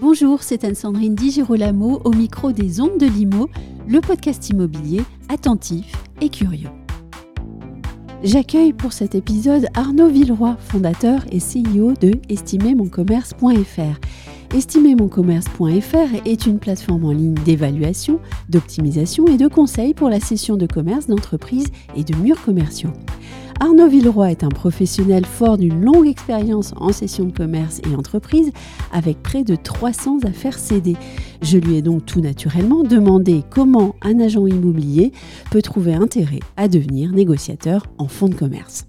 Bonjour, c'est Anne-Sandrine Di Girolamo au micro des Ondes de Limo, le podcast immobilier attentif et curieux. J'accueille pour cet épisode Arnaud Villeroy, fondateur et CEO de estimermoncommerce.fr. Estimermoncommerce.fr est une plateforme en ligne d'évaluation, d'optimisation et de conseils pour la cession de commerce d'entreprises et de murs commerciaux. Arnaud Villeroy est un professionnel fort d'une longue expérience en session de commerce et entreprise avec près de 300 affaires cédées. Je lui ai donc tout naturellement demandé comment un agent immobilier peut trouver intérêt à devenir négociateur en fonds de commerce.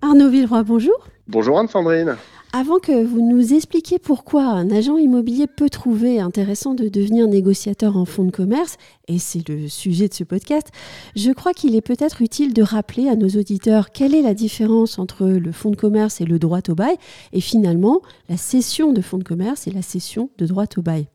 Arnaud Villeroy, bonjour. Bonjour Anne-Sandrine. Avant que vous nous expliquiez pourquoi un agent immobilier peut trouver intéressant de devenir négociateur en fonds de commerce, et c'est le sujet de ce podcast, je crois qu'il est peut-être utile de rappeler à nos auditeurs quelle est la différence entre le fonds de commerce et le droit au bail, et finalement la cession de fonds de commerce et la cession de droit au bail.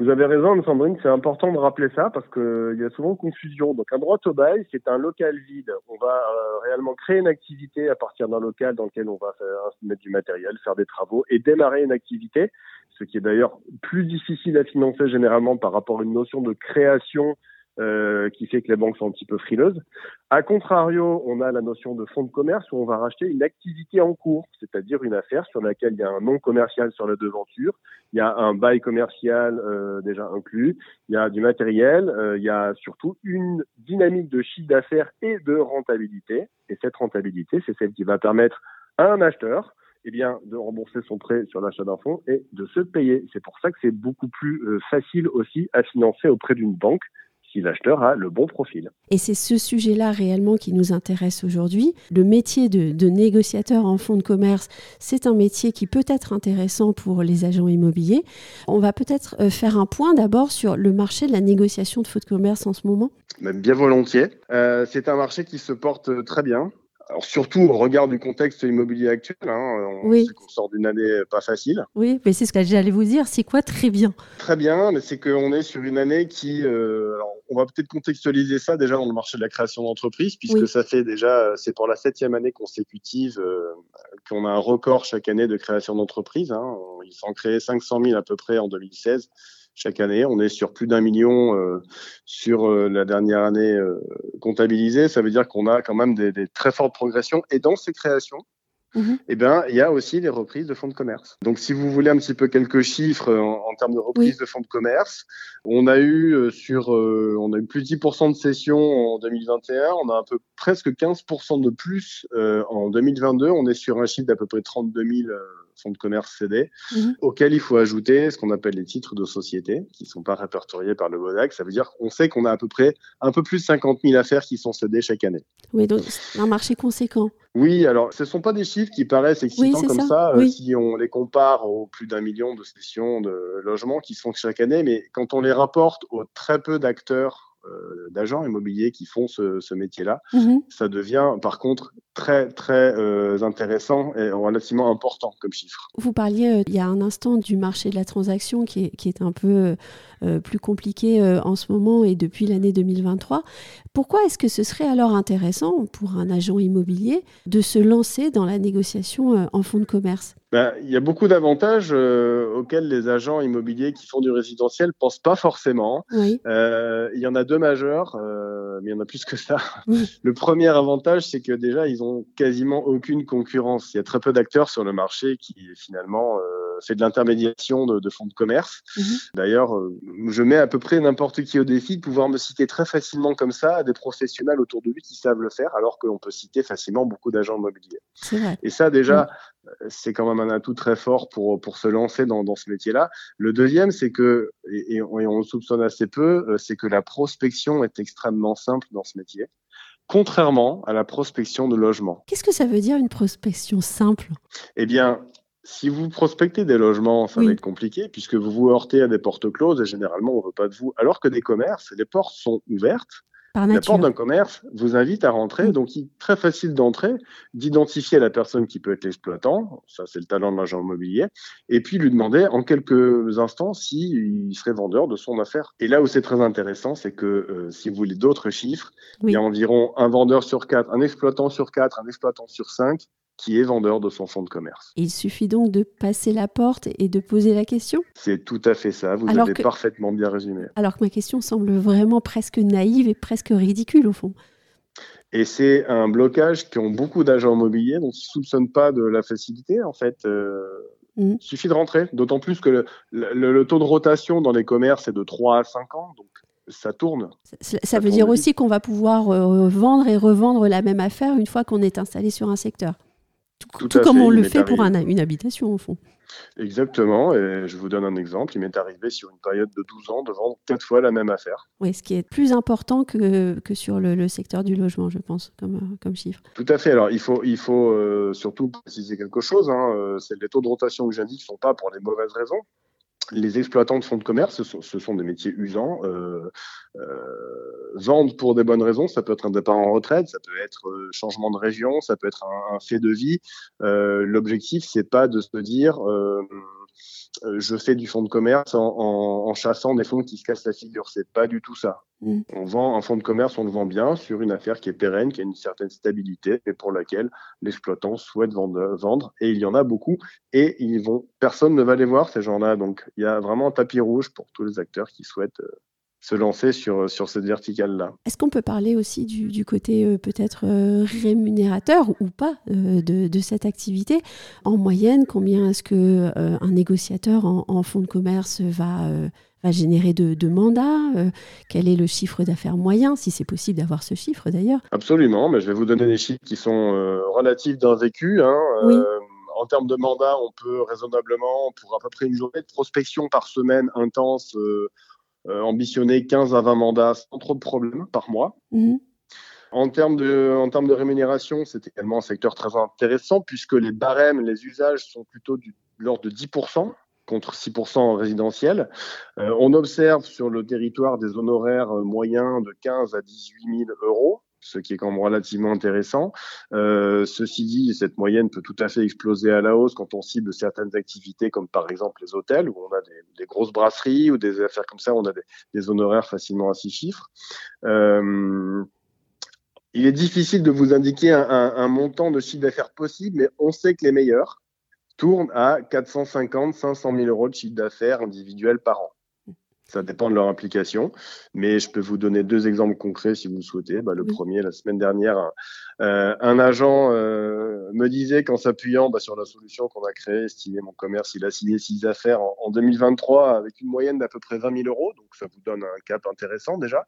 Vous avez raison, Sandrine, c'est important de rappeler ça parce qu'il y a souvent confusion. Donc, un droit au bail, c'est un local vide. On va euh, réellement créer une activité à partir d'un local dans lequel on va faire, mettre du matériel, faire des travaux et démarrer une activité, ce qui est d'ailleurs plus difficile à financer généralement par rapport à une notion de création euh, qui fait que les banques sont un petit peu frileuses. A contrario, on a la notion de fonds de commerce où on va racheter une activité en cours, c'est-à-dire une affaire sur laquelle il y a un nom commercial sur la devanture, il y a un bail commercial euh, déjà inclus, il y a du matériel, euh, il y a surtout une dynamique de chiffre d'affaires et de rentabilité. Et cette rentabilité, c'est celle qui va permettre à un acheteur eh bien, de rembourser son prêt sur l'achat d'un fonds et de se payer. C'est pour ça que c'est beaucoup plus facile aussi à financer auprès d'une banque si l'acheteur a le bon profil. Et c'est ce sujet-là réellement qui nous intéresse aujourd'hui. Le métier de, négociateur en fonds de commerce, c'est un métier qui peut être intéressant pour les agents immobiliers. On va peut-être euh, faire un point d'abord sur le marché de la négociation de fonds de commerce en ce moment. Même bien volontiers. Euh, c'est un marché qui se porte très bien. Alors surtout au regard du contexte immobilier actuel, hein, on, oui. sort d'une année pas facile. Oui, mais c'est ce que j'allais vous dire. C'est quoi très bien? Très bien, mais c'est qu'on est sur une année qui, euh, alors on va peut-être contextualiser ça déjà dans le marché de la création d'entreprise, puisque ça fait déjà, c'est pour la septième année consécutive euh, qu'on a un record chaque année de création d'entreprise. Hein. Ils sont créés 500 000 à peu près en 2016 chaque année. On est sur plus d'un million euh, sur euh, la dernière année euh, comptabilisée. Ça veut dire qu'on a quand même des, des, très fortes progressions. Et dans ces créations, mhm. eh ben, il y a aussi les reprises de fonds de commerce. Donc, si vous voulez un petit peu quelques chiffres en, termes de reprise de fonds de commerce, on a eu sur, on a eu plus de 10% de cessions en 2021. On a un peu presque 15% de plus en 2022. On est sur un chiffre d'à peu près 32 000 fonds de commerce cédés, mhm. auquel il faut ajouter ce qu'on appelle les titres de société, qui ne sont pas répertoriés par le BODAC. Ça veut dire qu'on sait qu'on a à peu près un peu plus de 50 000 affaires qui sont cédées chaque année. Oui, donc c'est un marché conséquent. Oui, alors ce ne sont pas des chiffres qui paraissent excitants comme ça, euh, si on les compare aux plus d'un million de sessions de logements qui se font chaque année, mais quand on les rapporte aux très peu d'acteurs euh, d'agents immobiliers qui font ce, métier-là. Mhm. Ça devient par contre très très euh, intéressant et relativement important comme chiffre. Vous parliez il y a un instant du marché de la transaction qui est, qui est un peu plus compliqué en ce moment et depuis l'année 2023. Pourquoi est-ce que ce serait alors intéressant pour un agent immobilier de se lancer dans la négociation en fonds de commerce? Ben, il y a beaucoup d'avantages euh, auxquels les agents immobiliers qui font du résidentiel pensent pas forcément. Euh, il y en a deux majeurs, euh, mais il y en a plus que ça. Le premier avantage, c'est que déjà, ils ont quasiment aucune concurrence. Il y a très peu d'acteurs sur le marché qui finalement fait de l'intermédiation de, de, fonds de commerce. Mhm. D'ailleurs, je mets à peu près n'importe qui au défi de pouvoir me citer très facilement comme ça à des professionnels autour de lui qui savent le faire, alors qu'on peut citer facilement beaucoup d'agents immobiliers. Et ça, déjà, c'est quand même un atout très fort pour, pour se lancer dans, dans ce métier-là. Le deuxième, c'est que, et, on le soupçonne assez peu, euh, c'est que la prospection est extrêmement simple dans ce métier contrairement à la prospection de logement. Qu'est-ce que ça veut dire une prospection simple? Eh bien, si vous prospectez des logements, ça va être compliqué puisque vous vous heurtez à des portes closes et généralement on ne veut pas de vous. Alors que des commerces, les portes sont ouvertes. La porte d'un commerce vous invite à rentrer, donc il est très facile d'entrer, d'identifier la personne qui peut être l'exploitant, ça c'est le talent de l'agent immobilier, et puis lui demander en quelques instants s'il serait vendeur de son affaire. Et là où c'est très intéressant, c'est que euh, si vous voulez d'autres chiffres, il y a environ un vendeur sur quatre, un exploitant sur quatre, un exploitant sur cinq qui est vendeur de son fonds de commerce. Il suffit donc de passer la porte et de poser la question C'est tout à fait ça, vous avez parfaitement bien résumé. Alors que ma question semble vraiment presque naïve et presque ridicule au fond. Et c'est un blocage qu'ont beaucoup d'agents immobiliers, donc ils ne soupçonnent pas de la facilité en fait. Euh, mmh. Il suffit de rentrer, d'autant plus que le, taux de rotation dans les commerces est de 3 à 5 ans, donc ça tourne. Ça, veut dire aussi qu'on va pouvoir euh, vendre et revendre la même affaire une fois qu'on est installé sur un secteur. Tout, comme on le fait pour une habitation, au fond. Exactement. Et je vous donne un exemple. Il m'est arrivé sur une période de 12 ans de vendre quatre fois la même affaire. Oui, ce qui est plus important que, que sur le, secteur du logement, je pense, comme, euh, comme chiffre. Tout à fait. Alors, il faut, il faut euh, surtout préciser quelque chose. Hein. Euh, c'est les taux de rotation que j'indique ne sont pas pour les mauvaises raisons les exploitants de fonds de commerce, ce sont, des métiers usants. Euh, euh, vendre pour des bonnes raisons, ça peut être un départ en retraite, ça peut être euh, changement de région, ça peut être un, fait de vie. Euh, L'objectif, c'est pas de se dire euh, je fais du fonds de commerce en, chassant des fonds qui se cassent la figure. C'est pas du tout ça. Mm. On vend un fonds de commerce, on le vend bien sur une affaire qui est pérenne, qui a une certaine stabilité et pour laquelle l'exploitant souhaite vendre, Et il y en a beaucoup. Et ils vont, personne ne va les voir ces gens-là. Donc il y a vraiment un tapis rouge pour tous les acteurs qui souhaitent euh, se lancer sur, sur cette verticale-là. Est-ce qu'on peut parler aussi du, côté euh, peut-être euh, rémunérateur ou pas euh, de, cette activité? En moyenne, combien est-ce que un négociateur en, fonds de commerce va, va générer de, mandats Quel est le chiffre d'affaires moyen, si c'est possible d'avoir ce chiffre d'ailleurs? Absolument, mais je vais vous donner des chiffres qui sont relatifs d'un vécu. Hein, en termes de mandats, on peut raisonnablement, pour à peu près une journée de prospection par semaine intense, euh, ambitionner 15 à 20 mandats sans trop de problèmes par mois. Mhm. En termes de, en termes de rémunération, c'est également un secteur très intéressant puisque les barèmes, les usages sont plutôt de l'ordre de 10% contre 6% en résidentiel. Euh, on observe sur le territoire des honoraires moyens de 15 à 18 000 euros ce qui est quand même relativement intéressant. Euh, ceci dit, cette moyenne peut tout à fait exploser à la hausse quand on cible certaines activités, comme par exemple les hôtels, où on a des, grosses brasseries ou des affaires comme ça, où on a des, honoraires facilement à six chiffres. Euh, il est difficile de vous indiquer un, un montant de chiffre d'affaires possible, mais on sait que les meilleurs tournent à 450, 500 000 euros de chiffre d'affaires individuel par an. Ça dépend de leur implication, mais je peux vous donner deux exemples concrets si vous le souhaitez. Bah, le premier, la semaine dernière, un, euh, agent euh, me disait qu'en s'appuyant bah, sur la solution qu'on a créée, Estimer mon commerce, il a signé six affaires en, 2023 avec une moyenne d'à peu près 20 000 euros, donc ça vous donne un cap intéressant déjà.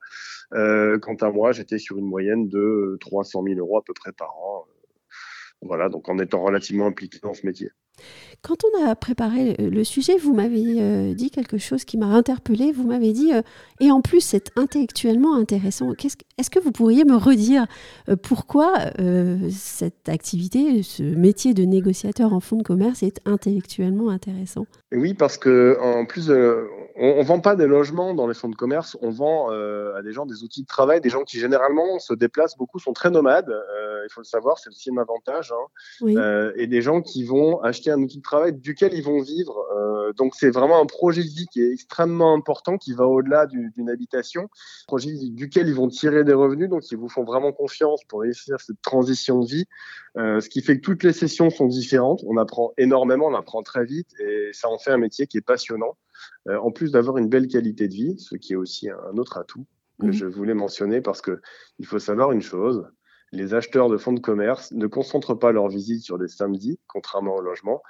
Euh, quant à moi, j'étais sur une moyenne de 300 000 euros à peu près par an. Voilà, donc en étant relativement impliqué dans ce métier. Quand on a préparé le sujet, vous m'avez euh, dit quelque chose qui m'a interpellée. Vous m'avez dit, euh, et en plus, c'est intellectuellement intéressant. Est-ce que vous pourriez me redire euh, pourquoi cette activité, ce métier de négociateur en fonds de commerce est intellectuellement intéressant? Oui, parce que en plus, on ne vend pas des logements dans les fonds de commerce, on vend à des gens des outils de travail, des gens qui généralement se déplacent beaucoup, sont très nomades. Il faut le savoir, c'est aussi un avantage. Hein. et des gens qui vont acheter un outil de travail duquel ils vont vivre. Euh, donc c'est vraiment un projet de vie qui est extrêmement important, qui va au-delà d'une habitation, un projet duquel ils vont tirer des revenus, donc ils vous font vraiment confiance pour réussir cette transition de vie. Euh, ce qui fait que toutes les sessions sont différentes, on apprend énormément, on apprend très vite, et ça en fait un métier qui est passionnant, euh, en plus d'avoir une belle qualité de vie, ce qui est aussi un autre atout que mmh. je voulais mentionner parce que il faut savoir une chose, les acheteurs de fonds de commerce ne concentrent pas leur visite sur les samedis, contrairement au logement.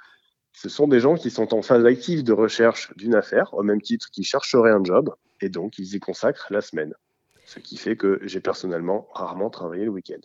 Ce sont des gens qui sont en phase active de recherche d'une affaire, au même titre qu'ils chercheraient un job, et donc ils y consacrent la semaine. Ce qui fait que j'ai personnellement rarement travaillé le week-end.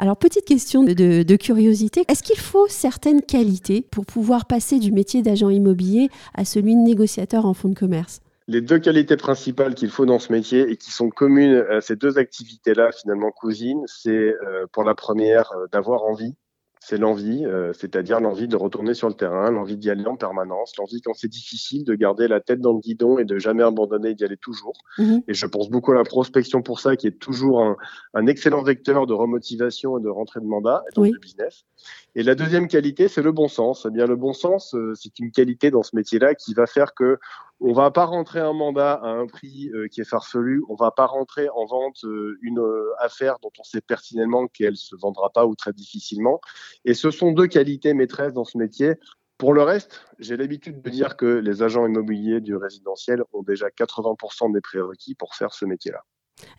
Alors, petite question de, de curiosité, est-ce qu'il faut certaines qualités pour pouvoir passer du métier d'agent immobilier à celui de négociateur en fonds de commerce? Les deux qualités principales qu'il faut dans ce métier et qui sont communes à ces deux activités-là, finalement cousines, c'est euh, pour la première euh, d'avoir envie. c'est l'envie, euh, c'est-à-dire l'envie de retourner sur le terrain, l'envie d'y aller en permanence, l'envie quand c'est difficile de garder la tête dans le guidon et de jamais abandonner d'y aller toujours. Mhm. Et je pense beaucoup à la prospection pour ça, qui est toujours un, excellent vecteur de remotivation et de rentrée de mandat et donc de business. Et la deuxième qualité, c'est le bon sens. Eh bien, le bon sens, euh, c'est une qualité dans ce métier-là qui va faire que on va pas rentrer un mandat à un prix euh, qui est farfelu. On va pas rentrer en vente euh, une affaire dont on sait pertinemment qu'elle se vendra pas ou très difficilement. Et ce sont deux qualités maîtresses dans ce métier. Pour le reste, j'ai l'habitude de dire que les agents immobiliers du résidentiel ont déjà 80% des prérequis pour faire ce métier-là.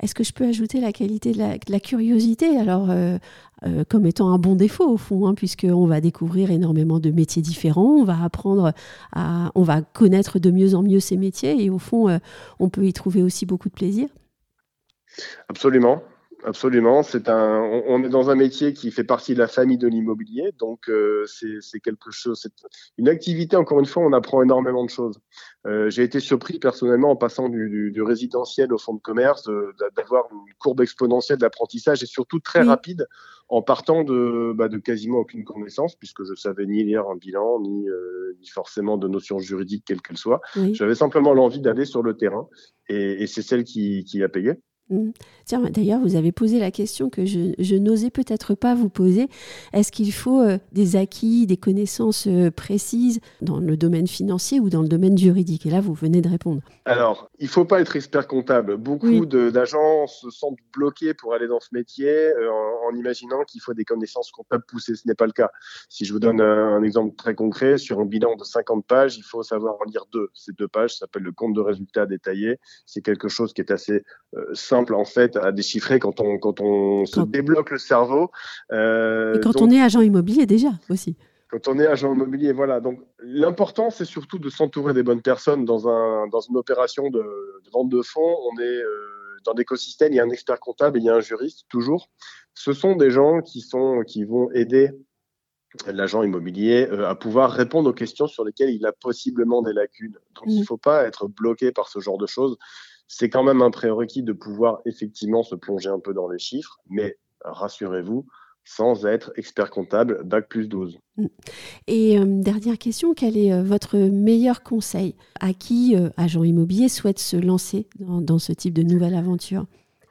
Est-ce que je peux ajouter la qualité de la, curiosité? Alors euh, euh, comme étant un bon défaut au fond, hein, puisqu'on va découvrir énormément de métiers différents, on va apprendre à, on va connaître de mieux en mieux ces métiers et au fond, euh, on peut y trouver aussi beaucoup de plaisir. Absolument. Absolument, c'est un. On, est dans un métier qui fait partie de la famille de l'immobilier, donc euh, c'est quelque chose. C'est une activité. Encore une fois, on apprend énormément de choses. Euh, J'ai été surpris personnellement en passant du, du, du résidentiel au fonds de commerce d'avoir une courbe exponentielle d'apprentissage et surtout très rapide en partant de, bah, de quasiment aucune connaissance puisque je savais ni lire un bilan ni, euh, ni forcément de notions juridiques quelles qu'elles soient. J'avais simplement l'envie d'aller sur le terrain et, et c'est celle qui, qui a payé. Mmh. Tiens, d'ailleurs, vous avez posé la question que je, n'osais peut-être pas vous poser. Est-ce qu'il faut euh, des acquis, des connaissances euh, précises dans le domaine financier ou dans le domaine juridique? Et là, vous venez de répondre. Alors, il ne faut pas être expert comptable. Beaucoup d'agents se sentent bloqués pour aller dans ce métier euh, en, imaginant qu'il faut des connaissances comptables poussées. Ce n'est pas le cas. Si je vous donne un, exemple très concret, sur un bilan de 50 pages, il faut savoir en lire deux. Ces deux pages s'appellent le compte de résultat détaillé. C'est quelque chose qui est assez simple en fait à déchiffrer quand on quand on se débloque le cerveau. Euh, et quand on est agent immobilier déjà aussi. Quand on est agent immobilier, voilà. Donc l'important c'est surtout de s'entourer des bonnes personnes dans un dans une opération de, vente de fonds. On est euh, dans l'écosystème, il y a un expert comptable il y a un juriste toujours. Ce sont des gens qui sont qui vont aider l'agent immobilier euh, à pouvoir répondre aux questions sur lesquelles il a possiblement des lacunes. Donc il ne mmh. faut pas être bloqué par ce genre de choses c'est quand même un prérequis de pouvoir effectivement se plonger un peu dans les chiffres, mais rassurez-vous, sans être expert comptable, bac plus 12. Mm. Et euh, dernière question, quel est euh, votre meilleur conseil? À qui, euh, agent immobilier, souhaite se lancer dans, ce type de nouvelle aventure?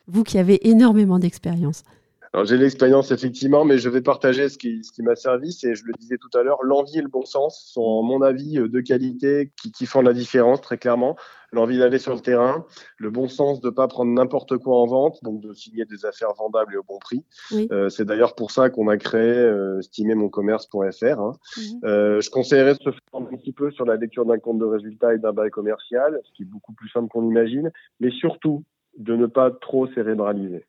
Vous qui avez énormément d'expérience. Alors j'ai l'expérience effectivement, mais je vais partager ce qui, ce qui m'a servi. C'est, je le disais tout à l'heure, l'envie et le bon sens sont, à mon avis, deux qualités qui, qui font la différence très clairement l'envie d'aller sur le terrain, le bon sens de pas prendre n'importe quoi en vente, donc de signer des affaires vendables et au bon prix. Euh, c'est d'ailleurs pour ça qu'on a créé euh. Hein. Mhm. Euh, je conseillerais de se faire un petit peu sur la lecture d'un compte de résultat et d'un bail commercial, ce qui est beaucoup plus simple qu'on imagine, mais surtout de ne pas trop cérébraliser.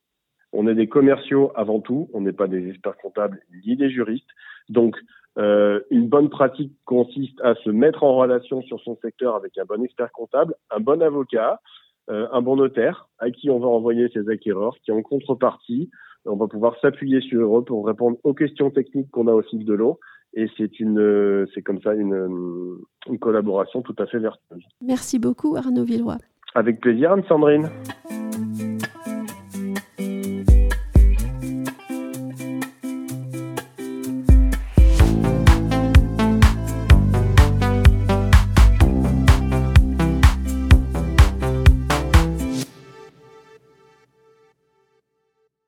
On est des commerciaux avant tout, on n'est pas des experts comptables ni des juristes. Donc, euh, une bonne pratique consiste à se mettre en relation sur son secteur avec un bon expert comptable, un bon avocat, euh, un bon notaire à qui on va envoyer ses acquéreurs, qui en contrepartie, on va pouvoir s'appuyer sur eux pour répondre aux questions techniques qu'on a au fil de l'eau. Et c'est une, c'est comme ça une, une collaboration tout à fait vertueuse. Merci beaucoup Arnaud Villois. Avec plaisir Anne-Sandrine.